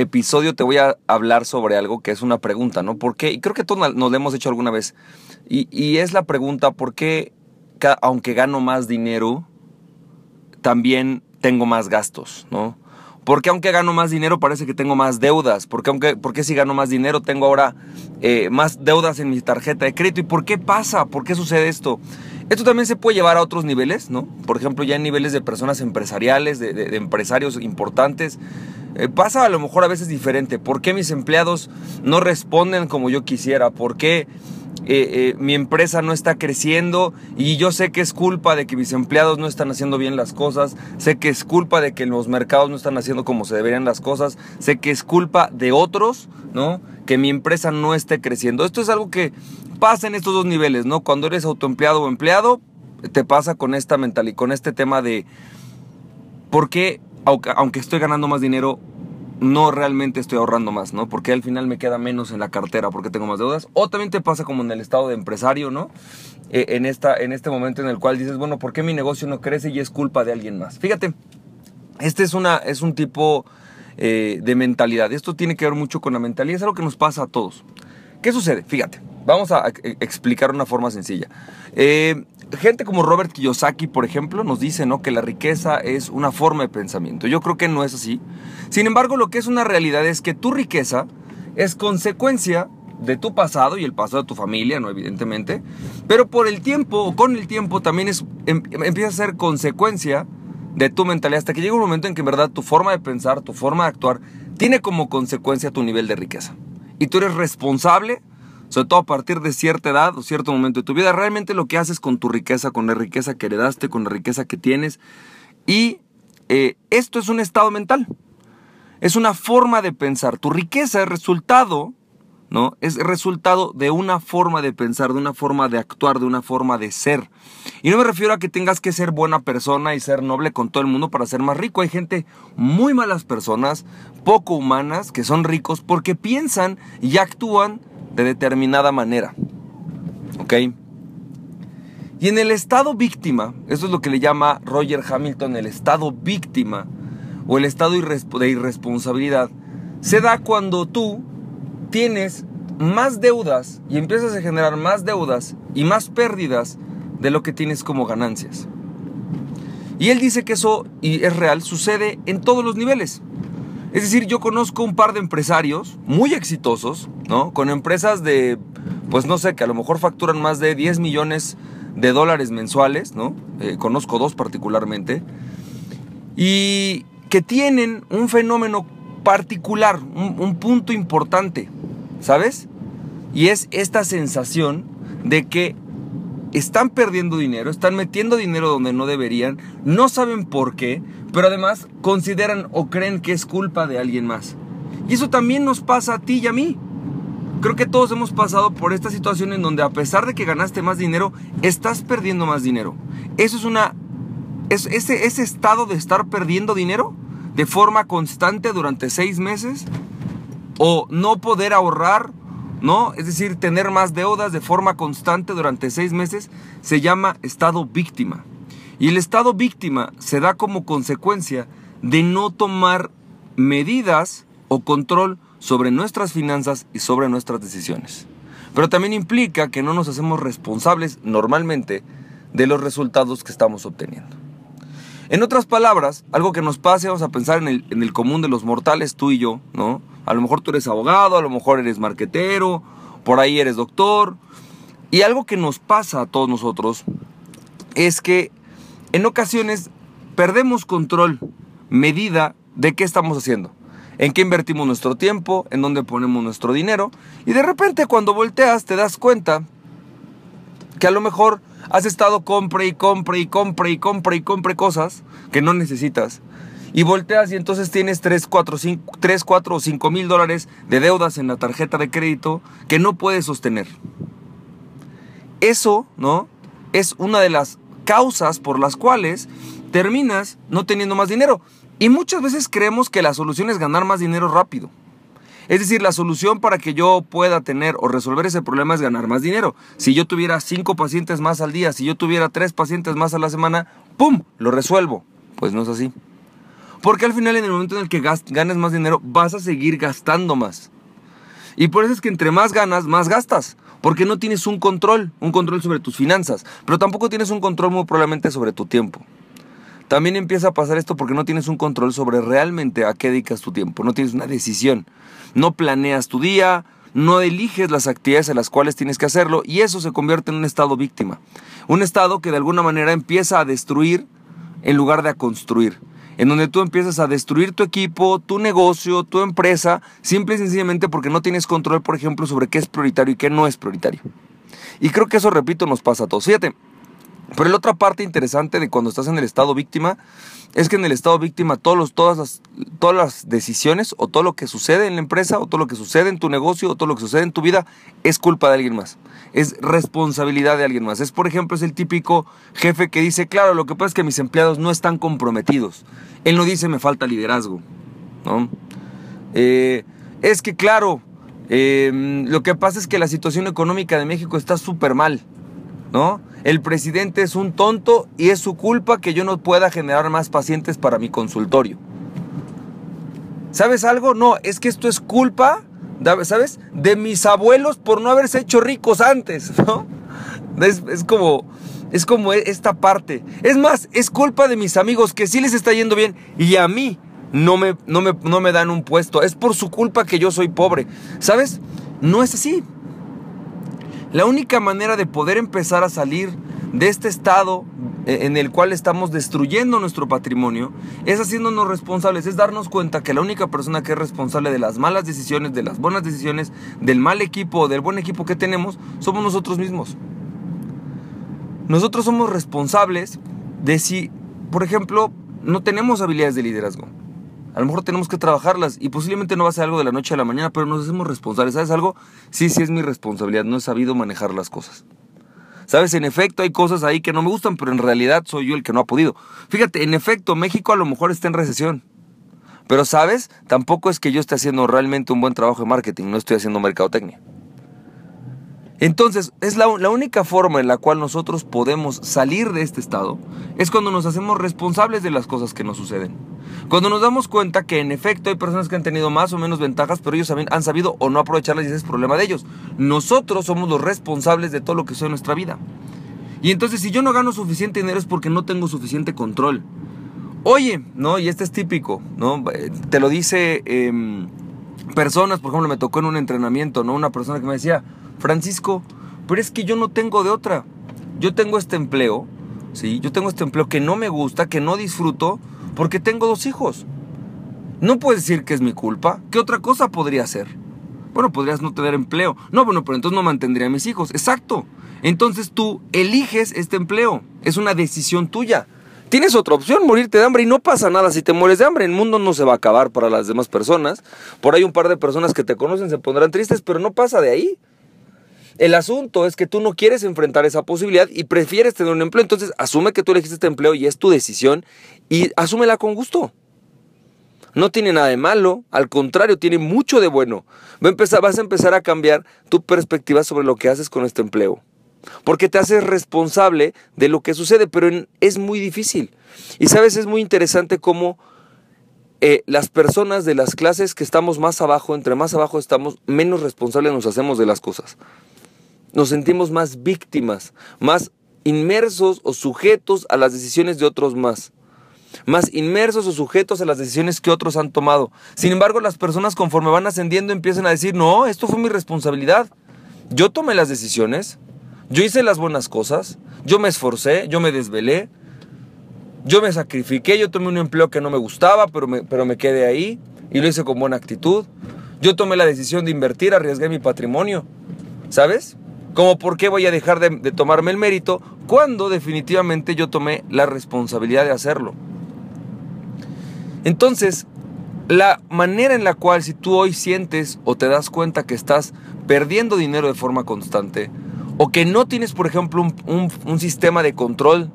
episodio te voy a hablar sobre algo que es una pregunta, ¿no? ¿Por qué? Y creo que todos nos lo hemos hecho alguna vez. Y, es la pregunta, ¿por qué, aunque gano más dinero, también tengo más gastos, ¿no? ¿Por qué aunque gano más dinero parece que tengo más deudas? ¿Por qué, aunque, por si gano más dinero tengo ahora eh, más deudas en mi tarjeta de crédito? ¿Y por qué pasa? ¿Por qué sucede esto? Esto también se puede llevar a otros niveles, ¿no? Por ejemplo, ya en niveles de personas empresariales, de empresarios importantes. Eh, pasa a lo mejor a veces diferente. ¿Por qué mis empleados no responden como yo quisiera? ¿Por qué eh, eh, mi empresa no está creciendo? Y yo sé que es culpa de que mis empleados no están haciendo bien las cosas. Sé que es culpa de que los mercados no están haciendo como se deberían las cosas. Sé que es culpa de otros, ¿no? Que mi empresa no esté creciendo. Esto es algo que pasa en estos dos niveles, ¿no? Cuando eres autoempleado o empleado, te pasa con esta mentalidad, con este tema de por qué aunque, estoy ganando más dinero, no realmente estoy ahorrando más, ¿no? Porque al final me queda menos en la cartera porque tengo más deudas. O también te pasa como en el estado de empresario, ¿no? Eh, en, esta, en este momento en el cual dices, bueno, ¿por qué mi negocio no crece y es culpa de alguien más? Fíjate, este es, una, es un tipo eh, de mentalidad. Esto tiene que ver mucho con la mentalidad, es algo que nos pasa a todos. ¿Qué sucede? Fíjate, vamos a explicar una forma sencilla. Eh, gente como Robert Kiyosaki, por ejemplo, nos dice ¿no? que la riqueza es una forma de pensamiento. Yo creo que no es así. Sin embargo, lo que es una realidad es que tu riqueza es consecuencia de tu pasado y el pasado de tu familia, ¿no? Evidentemente. Pero por el tiempo, o con el tiempo, también es, em, empieza a ser consecuencia de tu mentalidad hasta que llega un momento en que en verdad tu forma de pensar, tu forma de actuar, tiene como consecuencia tu nivel de riqueza. Y tú eres responsable sobre todo a partir de cierta edad o cierto momento de tu vida, realmente lo que haces con tu riqueza, con la riqueza que heredaste, con la riqueza que tienes. Y eh, esto es un estado mental, es una forma de pensar. Tu riqueza es resultado, ¿no? Es resultado de una forma de pensar, de una forma de actuar, de una forma de ser. Y no me refiero a que tengas que ser buena persona y ser noble con todo el mundo para ser más rico. Hay gente muy malas personas, poco humanas, que son ricos porque piensan y actúan de determinada manera. ¿Ok? Y en el estado víctima, eso es lo que le llama Roger Hamilton el estado víctima o el estado de irresponsabilidad, se da cuando tú tienes más deudas y empiezas a generar más deudas y más pérdidas de lo que tienes como ganancias. Y él dice que eso, y es real, sucede en todos los niveles. Es decir, yo conozco un par de empresarios muy exitosos, ¿no? Con empresas de, pues no sé, que a lo mejor facturan más de 10 millones de dólares mensuales, ¿no? Eh, conozco dos particularmente. Y que tienen un fenómeno particular, un, un punto importante, ¿sabes? Y es esta sensación de que están perdiendo dinero, están metiendo dinero donde no deberían, no saben por qué, pero además consideran o creen que es culpa de alguien más. Y eso también nos pasa a ti y a mí. Creo que todos hemos pasado por esta situación en donde a pesar de que ganaste más dinero, estás perdiendo más dinero. Eso es una... Es, ese, ese estado de estar perdiendo dinero de forma constante durante seis meses o no poder ahorrar ¿no? Es decir, tener más deudas de forma constante durante seis meses se llama estado víctima. Y el estado víctima se da como consecuencia de no tomar medidas o control sobre nuestras finanzas y sobre nuestras decisiones. Pero también implica que no nos hacemos responsables normalmente de los resultados que estamos obteniendo. En otras palabras, algo que nos pase, vamos a pensar en el, en el común de los mortales, tú y yo, ¿no? A lo mejor tú eres abogado, a lo mejor eres marquetero, por ahí eres doctor. Y algo que nos pasa a todos nosotros es que en ocasiones perdemos control, medida de qué estamos haciendo, en qué invertimos nuestro tiempo, en dónde ponemos nuestro dinero. Y de repente cuando volteas te das cuenta que a lo mejor has estado compre y compre y compre y compre y compre cosas que no necesitas Y volteas y entonces tienes 3, 4, 5, 3, 4 o 5 mil dólares de deudas en la tarjeta de crédito que no puedes sostener. Eso, ¿no? Es una de las causas por las cuales terminas no teniendo más dinero. Y muchas veces creemos que la solución es ganar más dinero rápido. Es decir, la solución para que yo pueda tener o resolver ese problema es ganar más dinero. Si yo tuviera cinco pacientes más al día, si yo tuviera tres pacientes más a la semana, ¡pum! Lo resuelvo. Pues no es así. Porque al final, en el momento en el que ganes más dinero, vas a seguir gastando más. Y por eso es que entre más ganas, más gastas. Porque no tienes un control, un control sobre tus finanzas. Pero tampoco tienes un control muy probablemente sobre tu tiempo. También empieza a pasar esto porque no tienes un control sobre realmente a qué dedicas tu tiempo. No tienes una decisión. No planeas tu día, no eliges las actividades en las cuales tienes que hacerlo y eso se convierte en un estado víctima. Un estado que de alguna manera empieza a destruir en lugar de a construir. En donde tú empiezas a destruir tu equipo, tu negocio, tu empresa, simple y sencillamente porque no tienes control, por ejemplo, sobre qué es prioritario y qué no es prioritario. Y creo que eso, repito, nos pasa a todos. Fíjate, pero la otra parte interesante de cuando estás en el estado víctima es que en el estado víctima todos todas, las, todas las decisiones o todo lo que sucede en la empresa o todo lo que sucede en tu negocio o todo lo que sucede en tu vida es culpa de alguien más. Es responsabilidad de alguien más. Es, por ejemplo, es el típico jefe que dice, claro, lo que pasa es que mis empleados no están comprometidos. Él no dice, me falta liderazgo. ¿no? Eh, es que, claro, eh, lo que pasa es que la situación económica de México está súper mal. ¿No? El presidente es un tonto y es su culpa que yo no pueda generar más pacientes para mi consultorio. ¿Sabes algo? No, es que esto es culpa, ¿sabes? De mis abuelos por no haberse hecho ricos antes, ¿no? Es, como, es como esta parte. Es más, es culpa de mis amigos que sí les está yendo bien y a mí no me, no me, no me dan un puesto. Es por su culpa que yo soy pobre. ¿Sabes? No es así. La única manera de poder empezar a salir de este estado eh, en el cual estamos destruyendo nuestro patrimonio es haciéndonos responsables, es darnos cuenta que la única persona que es responsable de las malas decisiones, de las buenas decisiones, del mal equipo o del buen equipo que tenemos, somos nosotros mismos. Nosotros somos responsables de si, por ejemplo, no tenemos habilidades de liderazgo. A lo mejor tenemos que trabajarlas y posiblemente no va a ser algo de la noche a la mañana, pero nos hacemos responsables. ¿Sabes algo? Sí, sí es mi responsabilidad. No he sabido manejar las cosas. ¿Sabes? En efecto, hay cosas ahí que no me gustan, pero en realidad soy yo el que no ha podido. Fíjate, en efecto, México a lo mejor está en recesión. Pero, ¿sabes? Tampoco es que yo esté haciendo realmente un buen trabajo de marketing, no estoy haciendo mercadotecnia. Entonces, es la, única forma en la cual nosotros podemos salir de este estado, es cuando nos hacemos responsables de las cosas que nos suceden. Cuando nos damos cuenta que en efecto hay personas que han tenido más o menos ventajas, pero ellos han sabido o no aprovecharlas y ese es problema de ellos. Nosotros somos los responsables de todo lo que sucede en nuestra vida. Y entonces si yo no gano suficiente dinero es porque no tengo suficiente control. Oye, ¿no? Y este es típico, ¿no? Te lo dice em, personas, por ejemplo, me tocó en un entrenamiento, ¿no? Una persona que me decía, Francisco, pero es que yo no tengo de otra. Yo tengo este empleo, ¿sí? Yo tengo este empleo que no me gusta, que no disfruto, porque tengo dos hijos. No puedes decir que es mi culpa. ¿Qué otra cosa podría ser? Bueno, podrías no tener empleo. No, bueno, pero entonces no mantendría a mis hijos. Exacto. Entonces tú eliges este empleo. Es una decisión tuya. Tienes otra opción, morirte de hambre y no pasa nada si te mueres de hambre. El mundo no se va a acabar para las demás personas. Por ahí un par de personas que te conocen se pondrán tristes, pero no pasa de ahí. El asunto es que tú no quieres enfrentar esa posibilidad y prefieres tener un empleo. Entonces, asume que tú elegiste este empleo y es tu decisión y asúmela con gusto. No tiene nada de malo, al contrario, tiene mucho de bueno. vas a empezar a cambiar tu perspectiva sobre lo que haces con este empleo. Porque te haces responsable de lo que sucede, pero es muy difícil. Y sabes, es muy interesante cómo eh, las personas de las clases que estamos más abajo, entre más abajo estamos, menos responsables nos hacemos de las cosas nos sentimos más víctimas, más inmersos o sujetos a las decisiones de otros más. Más inmersos o sujetos a las decisiones que otros han tomado. Sin embargo, las personas conforme van ascendiendo empiezan a decir, no, esto fue mi responsabilidad. Yo tomé las decisiones, yo hice las buenas cosas, yo me esforcé, yo me desvelé, yo me sacrifiqué, yo tomé un empleo que no me gustaba, pero me, pero me quedé ahí y lo hice con buena actitud. Yo tomé la decisión de invertir, arriesgué mi patrimonio. ¿Sabes? Como por qué voy a dejar de, tomarme el mérito cuando definitivamente yo tomé la responsabilidad de hacerlo. Entonces, la manera en la cual si tú hoy sientes o te das cuenta que estás perdiendo dinero de forma constante, o que no tienes, por ejemplo, un, sistema de control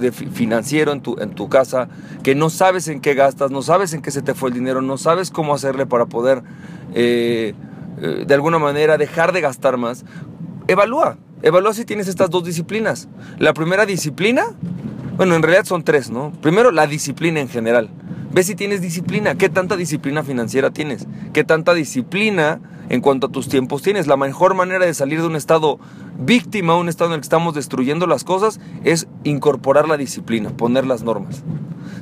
de, financiero en tu, en tu casa, que no sabes en qué gastas, no sabes en qué se te fue el dinero, no sabes cómo hacerle para poder, eh, eh, de alguna manera, dejar de gastar más, evalúa. Evalúa si tienes estas dos disciplinas. La primera disciplina, bueno, en realidad son tres, ¿no? Primero, la disciplina en general. Ve si tienes disciplina, qué tanta disciplina financiera tienes, qué tanta disciplina en cuanto a tus tiempos tienes. La mejor manera de salir de un estado víctima, un estado en el que estamos destruyendo las cosas, es incorporar la disciplina, poner las normas.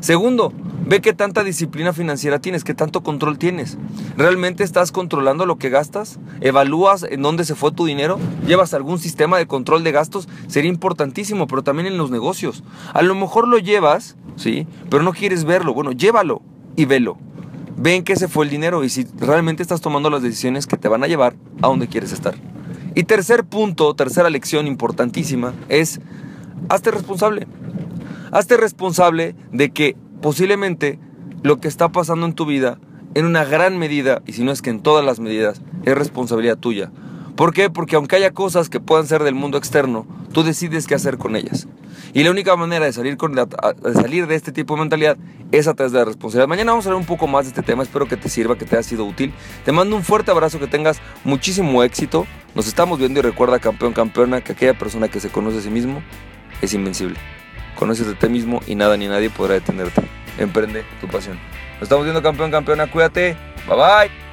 Segundo, ve qué tanta disciplina financiera tienes, qué tanto control tienes. ¿Realmente estás controlando lo que gastas? ¿Evalúas en dónde se fue tu dinero? ¿Llevas algún sistema de control de gastos? Sería importantísimo, pero también en los negocios. A lo mejor lo llevas, ¿sí? Pero no quieres verlo. Bueno, llévalo y velo. Ven que se fue el dinero y si realmente estás tomando las decisiones que te van a llevar a donde quieres estar. Y tercer punto, tercera lección importantísima es, hazte responsable. Hazte responsable de que posiblemente lo que está pasando en tu vida, en una gran medida, y si no es que en todas las medidas, es responsabilidad tuya. ¿Por qué? Porque aunque haya cosas que puedan ser del mundo externo, tú decides qué hacer con ellas. Y la única manera de salir, de salir de este tipo de mentalidad es a través de la responsabilidad. Mañana vamos a hablar un poco más de este tema, espero que te sirva, que te haya sido útil. Te mando un fuerte abrazo, que tengas muchísimo éxito. Nos estamos viendo y recuerda, campeón, campeona, que aquella persona que se conoce a sí mismo es invencible. Conoces de ti mismo y nada ni nadie podrá detenerte. Emprende tu pasión. Nos estamos viendo, campeón, campeona, cuídate. Bye bye.